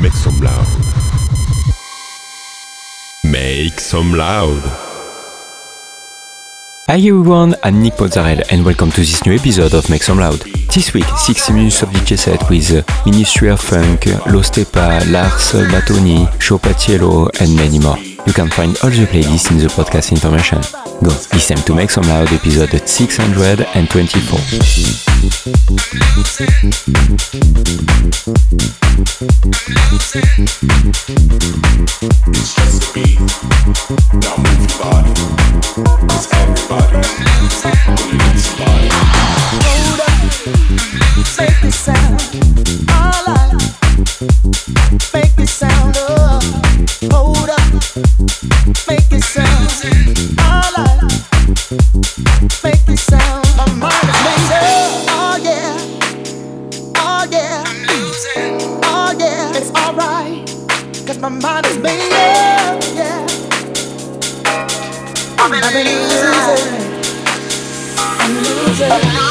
Make some loud. Make some loud. Hi everyone, I'm Nick Mozzarella and welcome to this new episode of Make Some Loud. This week, 60 minutes of DJ set with Ministry of Funk, Lo Stepa, Lars Batoni, Show Patiello and many more. You can find all the playlists in the podcast information. Go, it's time to Make Some Loud episode 624. Make it sound. All alive Make the sound up. Oh, make this sound. All I losing. I'm losing.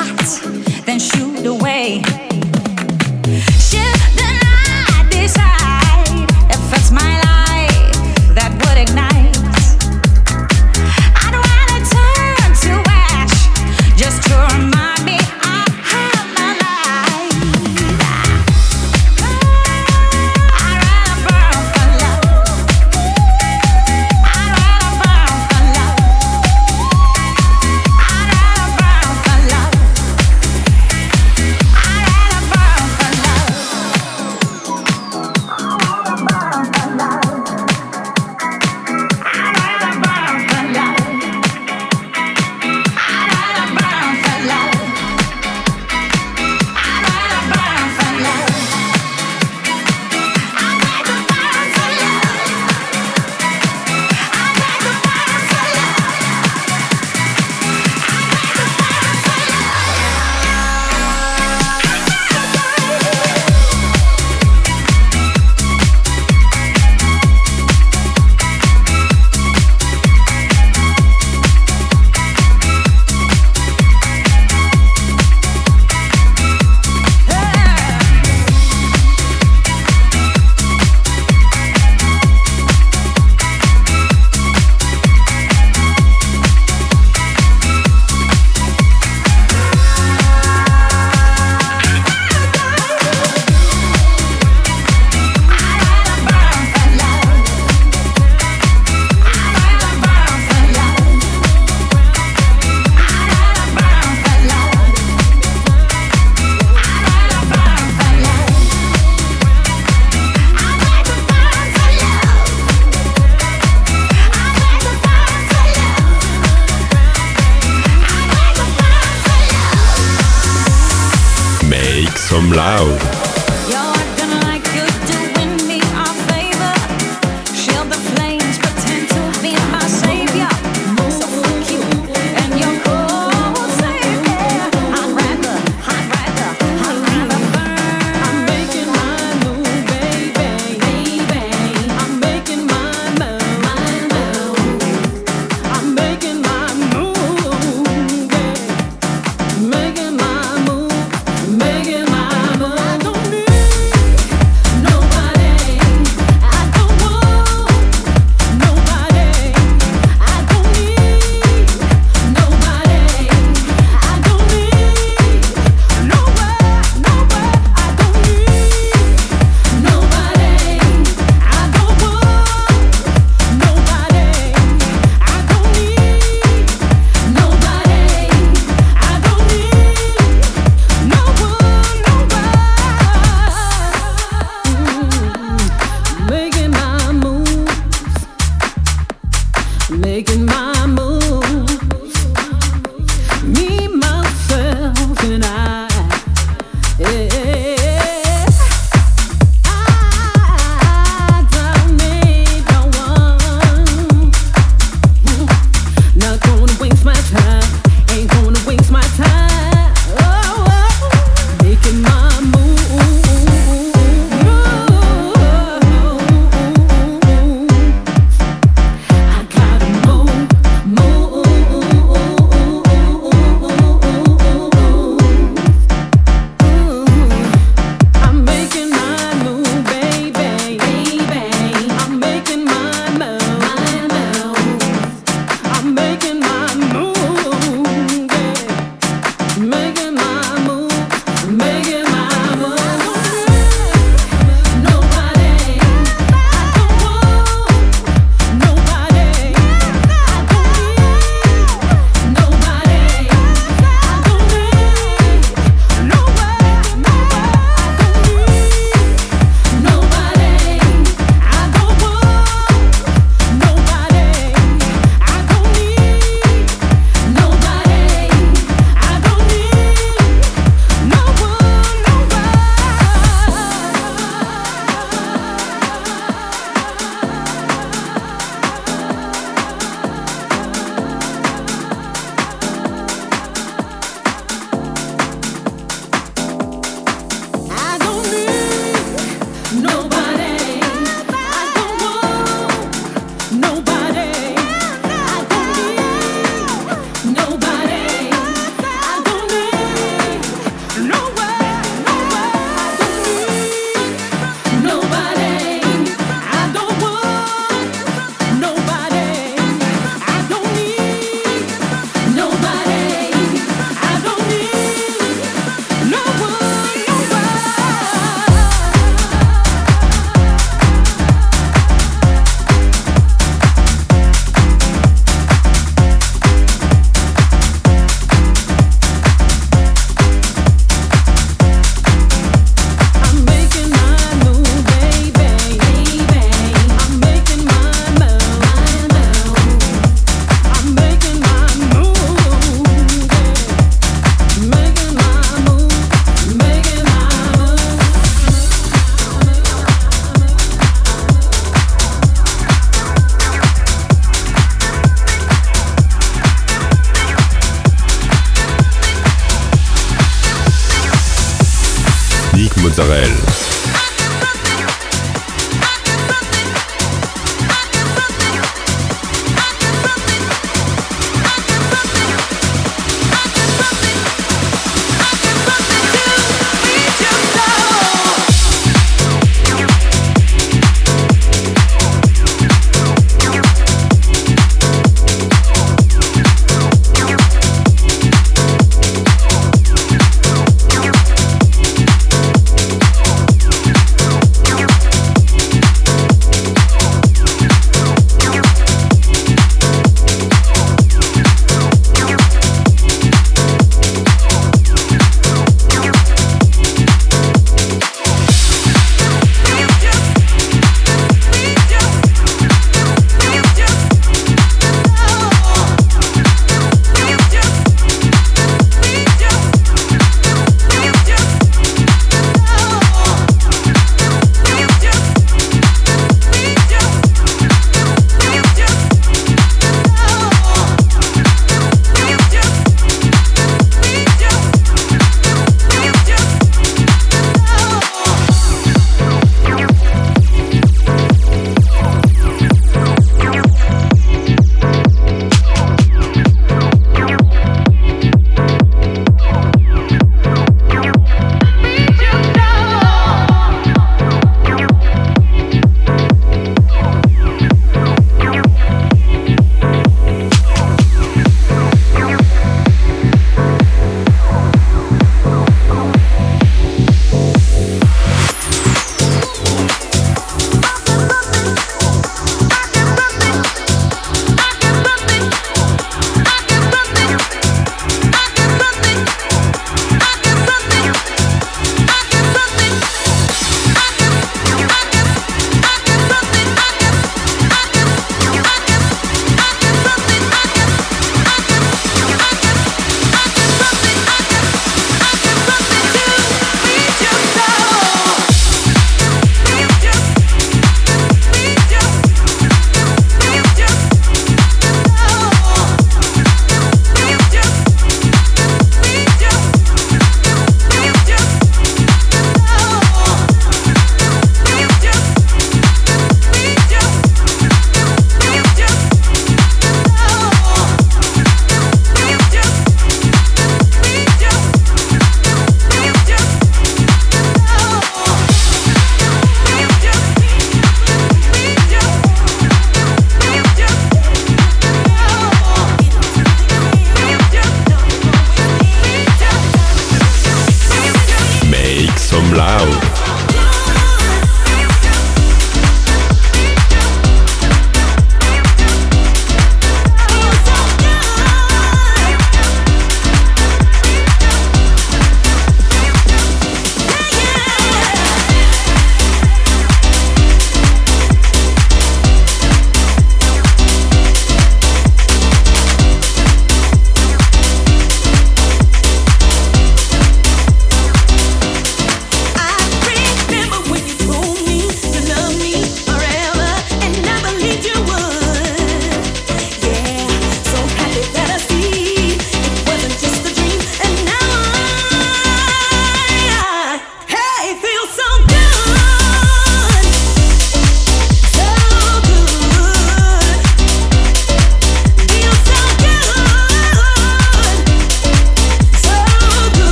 hot. Some loud.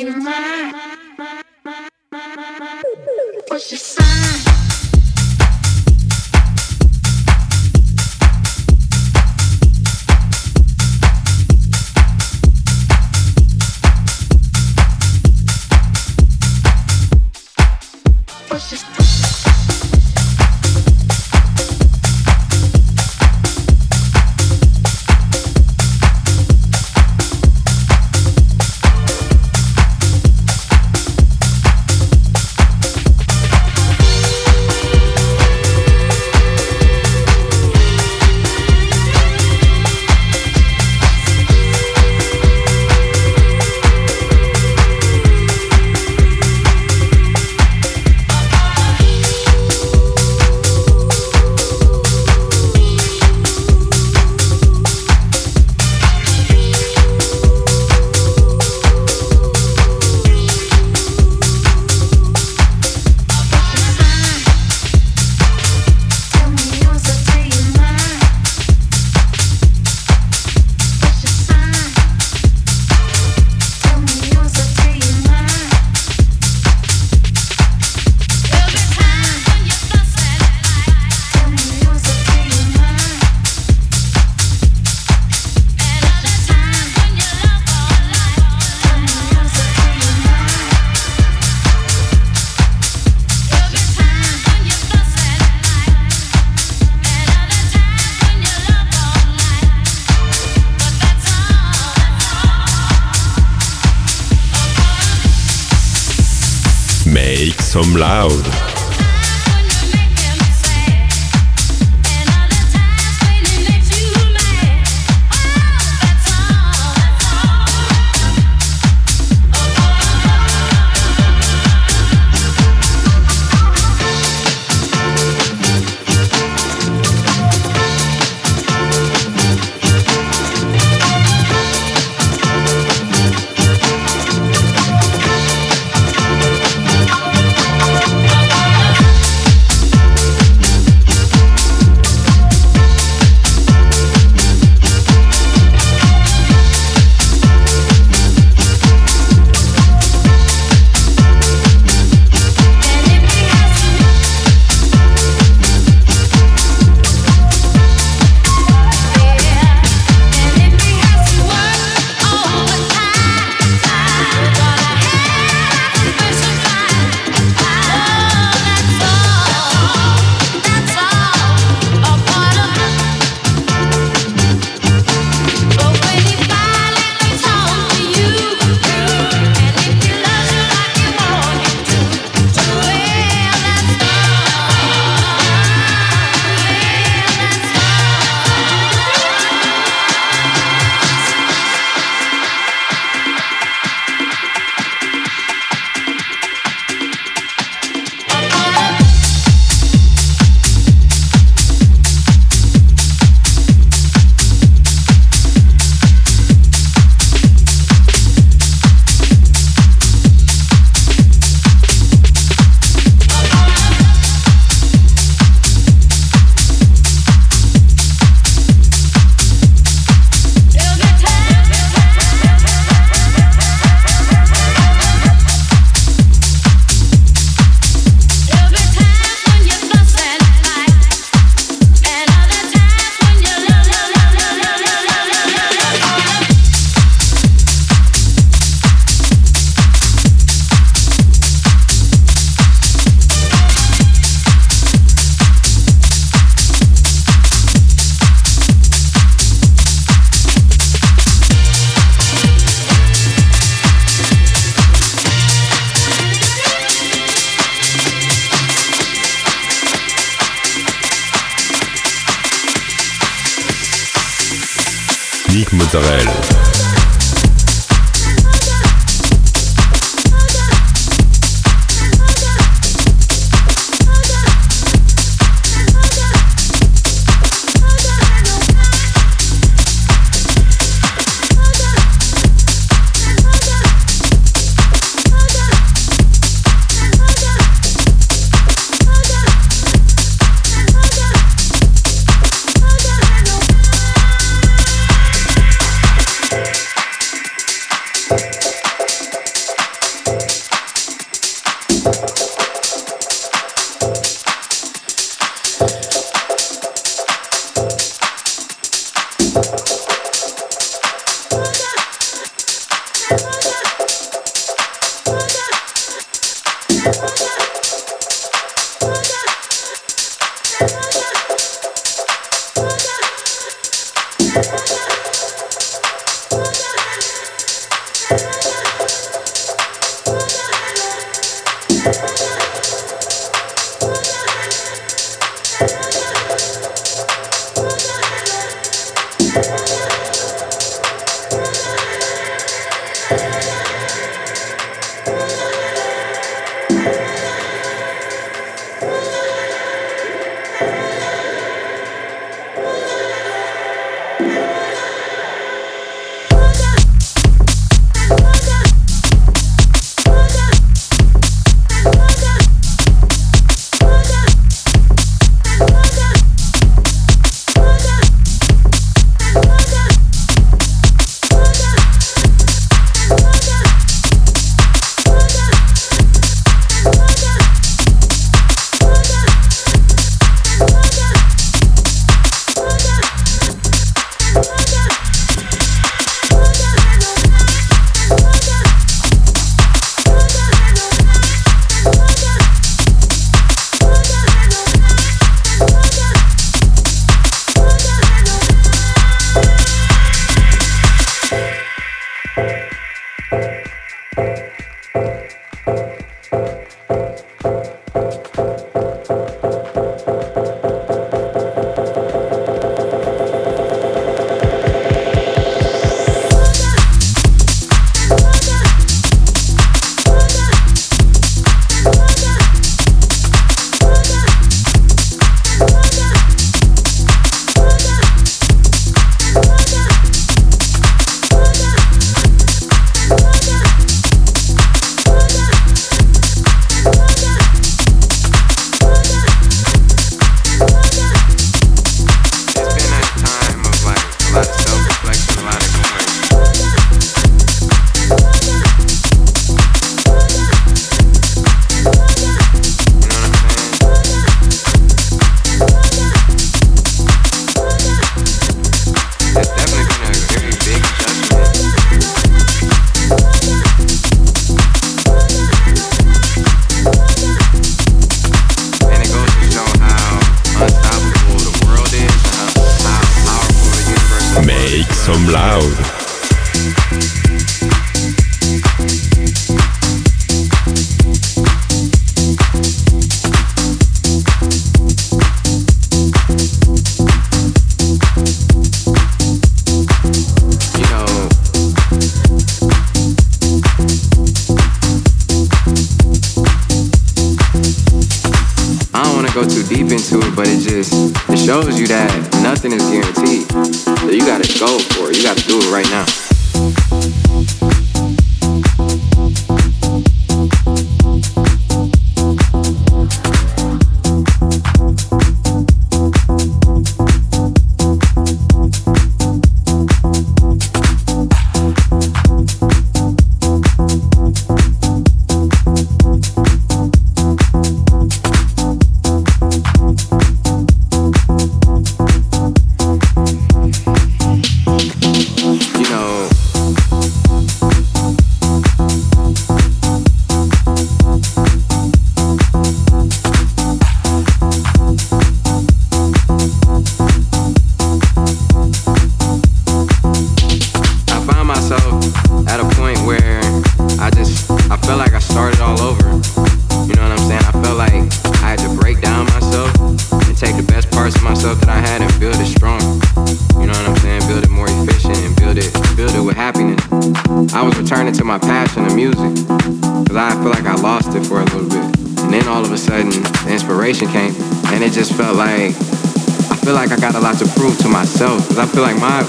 in my Some Loud.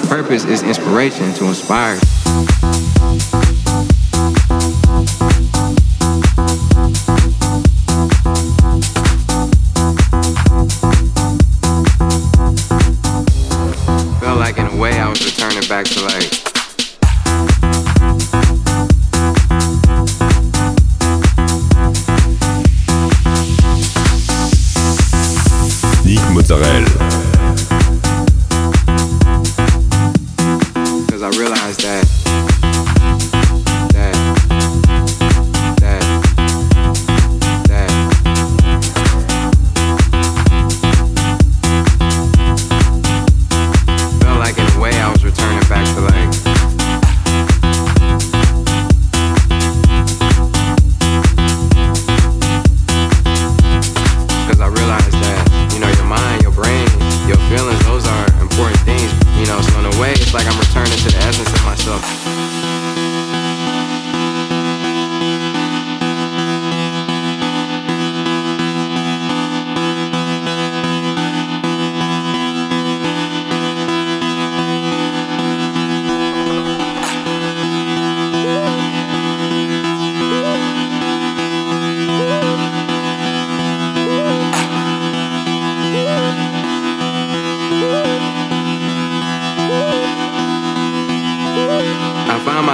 Purpose is inspiration to inspire.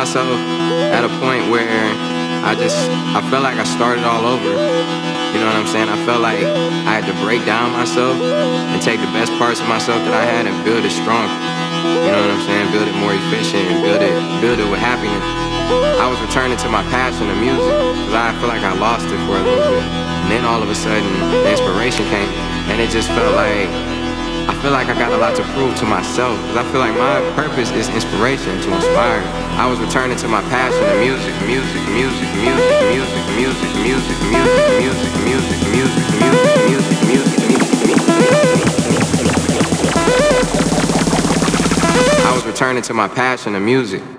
myself at a point where I just I felt like I started all over. You know what I'm saying? I felt like I had to break down myself and take the best parts of myself that I had and build it strong. You know what I'm saying? Build it more efficient and build it build it with happiness. I was returning to my passion of music because I feel like I lost it for a little bit. And then all of a sudden, the inspiration came, and it just felt like feel like I got a lot to prove to myself because I feel like my purpose is inspiration to inspire. I was returning to my passion of music, music, music, music, music, music, music, music, music, music, music, music, music, music, music. I was returning to my passion of music.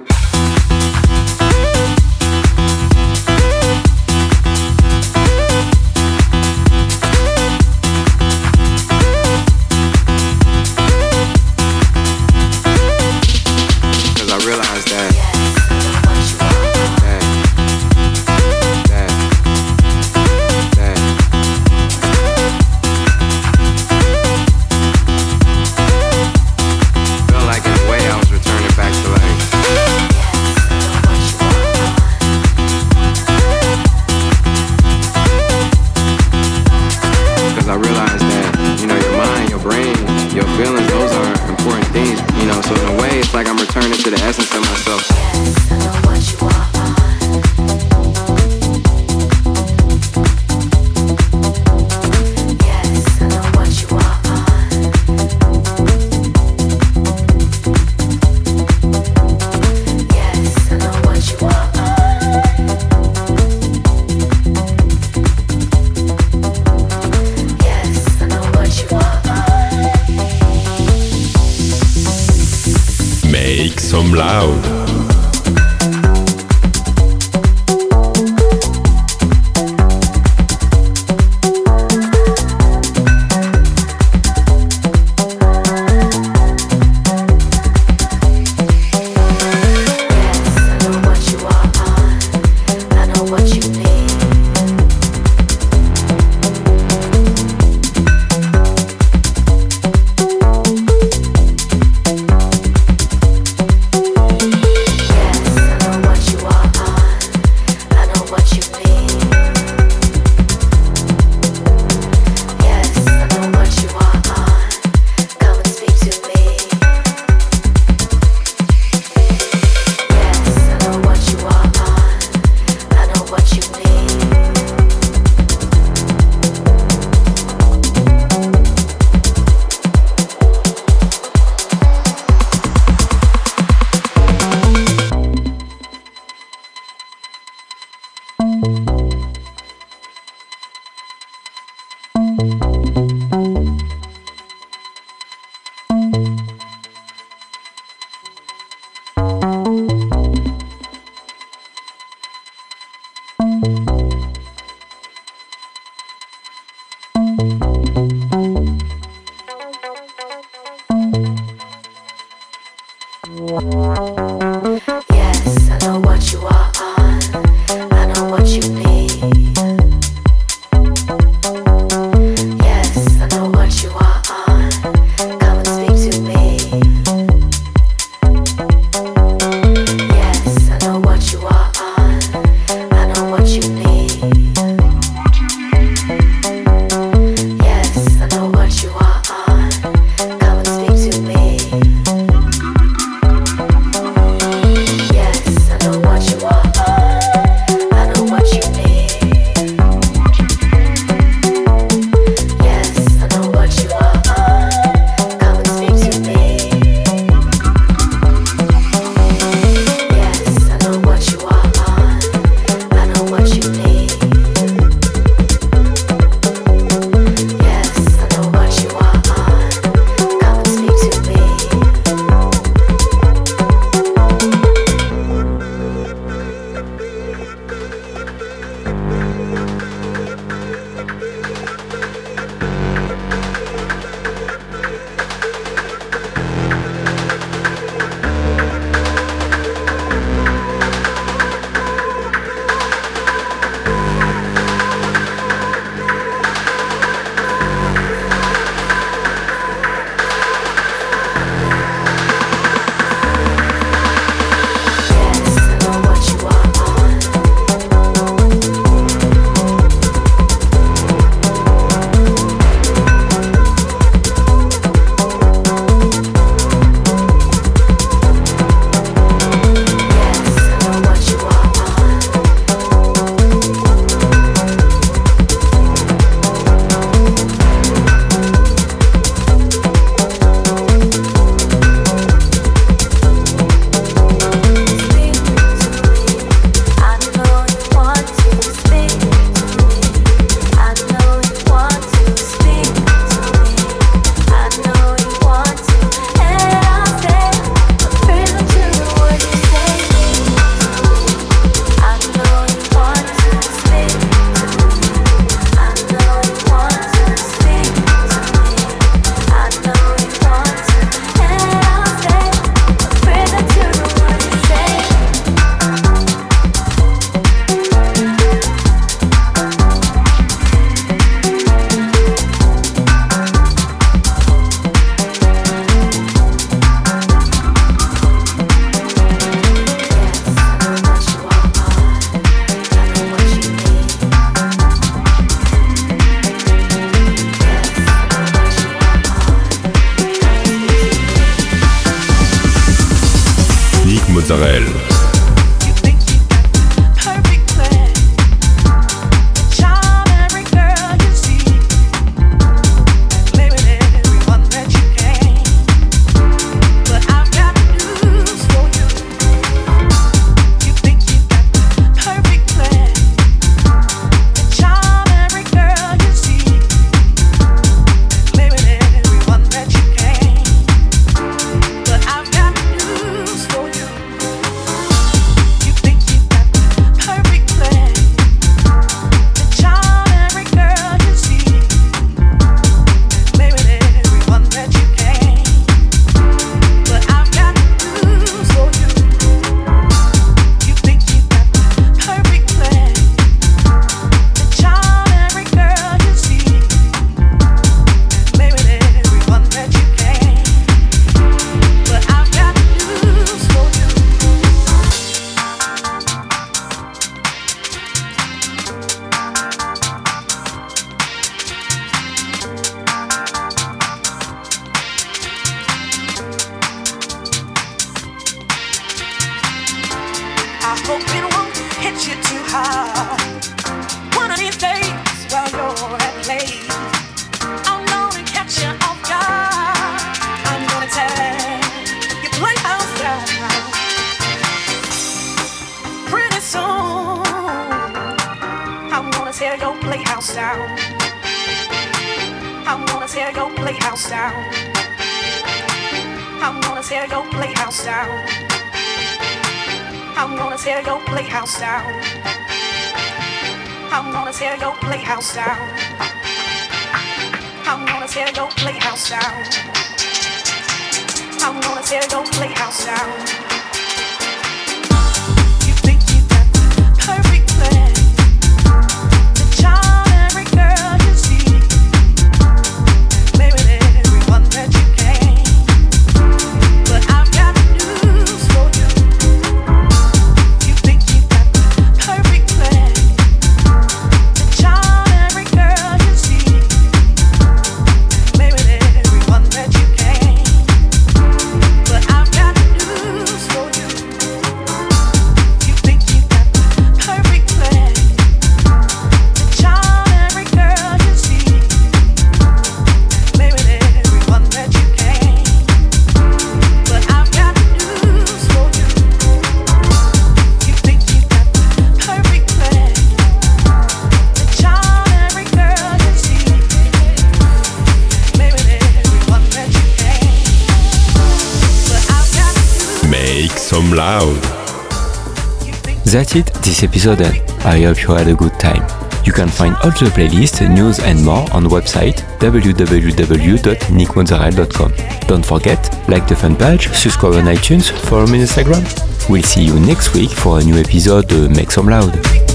That's it, this episode I hope you had a good time. You can find all the playlist, news and more on website www.nickmozzarella.com. Don't forget, like the fan page, subscribe on iTunes, follow me on Instagram. We'll see you next week for a new episode of Make Some Loud.